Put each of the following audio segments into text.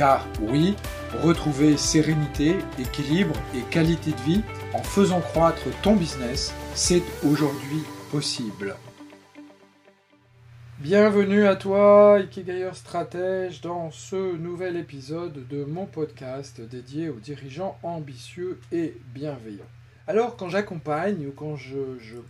Car oui, retrouver sérénité, équilibre et qualité de vie en faisant croître ton business, c'est aujourd'hui possible. Bienvenue à toi, Ikigayer Stratège, dans ce nouvel épisode de mon podcast dédié aux dirigeants ambitieux et bienveillants. Alors, quand j'accompagne ou quand je,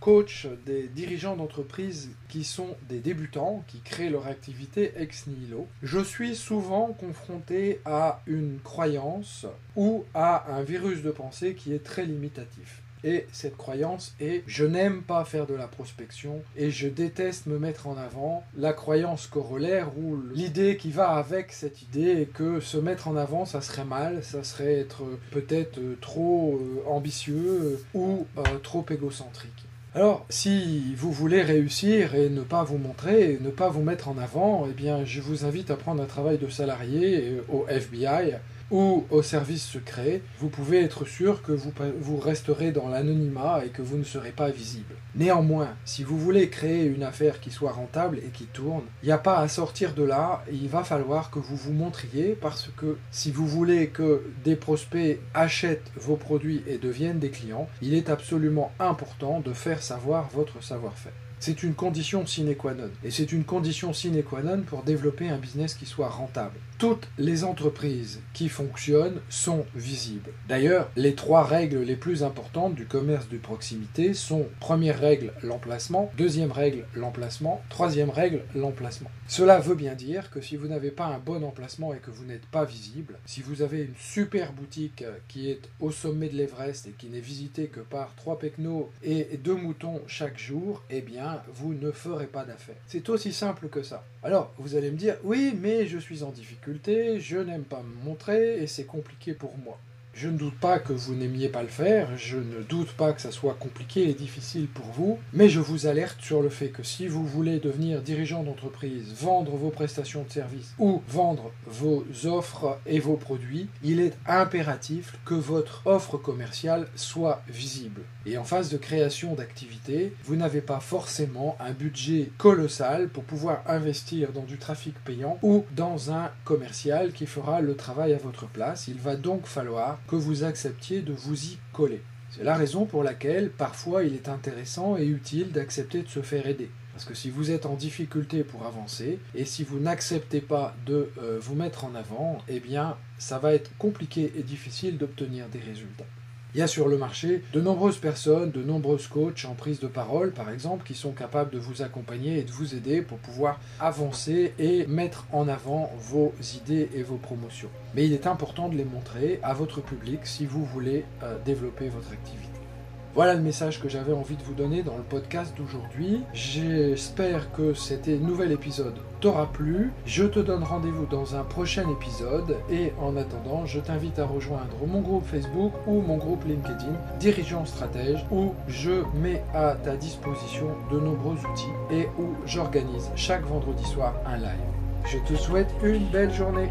coach des dirigeants d'entreprise qui sont des débutants, qui créent leur activité ex nihilo, je suis souvent confronté à une croyance ou à un virus de pensée qui est très limitatif. Et cette croyance est je n'aime pas faire de la prospection et je déteste me mettre en avant. La croyance corollaire ou l'idée qui va avec cette idée est que se mettre en avant ça serait mal, ça serait être peut-être trop euh, ambitieux euh, ou euh, trop égocentrique. Alors, si vous voulez réussir et ne pas vous montrer, ne pas vous mettre en avant, eh bien, je vous invite à prendre un travail de salarié au FBI ou au service secret, vous pouvez être sûr que vous, vous resterez dans l'anonymat et que vous ne serez pas visible. Néanmoins, si vous voulez créer une affaire qui soit rentable et qui tourne, il n'y a pas à sortir de là, il va falloir que vous vous montriez parce que si vous voulez que des prospects achètent vos produits et deviennent des clients, il est absolument important de faire savoir votre savoir-faire. C'est une condition sine qua non. Et c'est une condition sine qua non pour développer un business qui soit rentable. Toutes les entreprises qui fonctionnent sont visibles. D'ailleurs, les trois règles les plus importantes du commerce de proximité sont première règle, l'emplacement, deuxième règle, l'emplacement, troisième règle, l'emplacement. Cela veut bien dire que si vous n'avez pas un bon emplacement et que vous n'êtes pas visible, si vous avez une super boutique qui est au sommet de l'Everest et qui n'est visitée que par trois pecnos et deux moutons chaque jour, eh bien, vous ne ferez pas d'affaires. C'est aussi simple que ça. Alors, vous allez me dire, oui, mais je suis en difficulté, je n'aime pas me montrer et c'est compliqué pour moi. Je ne doute pas que vous n'aimiez pas le faire, je ne doute pas que ça soit compliqué et difficile pour vous, mais je vous alerte sur le fait que si vous voulez devenir dirigeant d'entreprise, vendre vos prestations de service ou vendre vos offres et vos produits, il est impératif que votre offre commerciale soit visible. Et en phase de création d'activité, vous n'avez pas forcément un budget colossal pour pouvoir investir dans du trafic payant ou dans un commercial qui fera le travail à votre place. Il va donc falloir que vous acceptiez de vous y coller. C'est la raison pour laquelle parfois il est intéressant et utile d'accepter de se faire aider. Parce que si vous êtes en difficulté pour avancer et si vous n'acceptez pas de euh, vous mettre en avant, eh bien ça va être compliqué et difficile d'obtenir des résultats. Il y a sur le marché de nombreuses personnes, de nombreuses coachs en prise de parole, par exemple, qui sont capables de vous accompagner et de vous aider pour pouvoir avancer et mettre en avant vos idées et vos promotions. Mais il est important de les montrer à votre public si vous voulez euh, développer votre activité. Voilà le message que j'avais envie de vous donner dans le podcast d'aujourd'hui. J'espère que cet nouvel épisode t'aura plu. Je te donne rendez-vous dans un prochain épisode et en attendant, je t'invite à rejoindre mon groupe Facebook ou mon groupe LinkedIn Dirigeant Stratège où je mets à ta disposition de nombreux outils et où j'organise chaque vendredi soir un live. Je te souhaite une belle journée.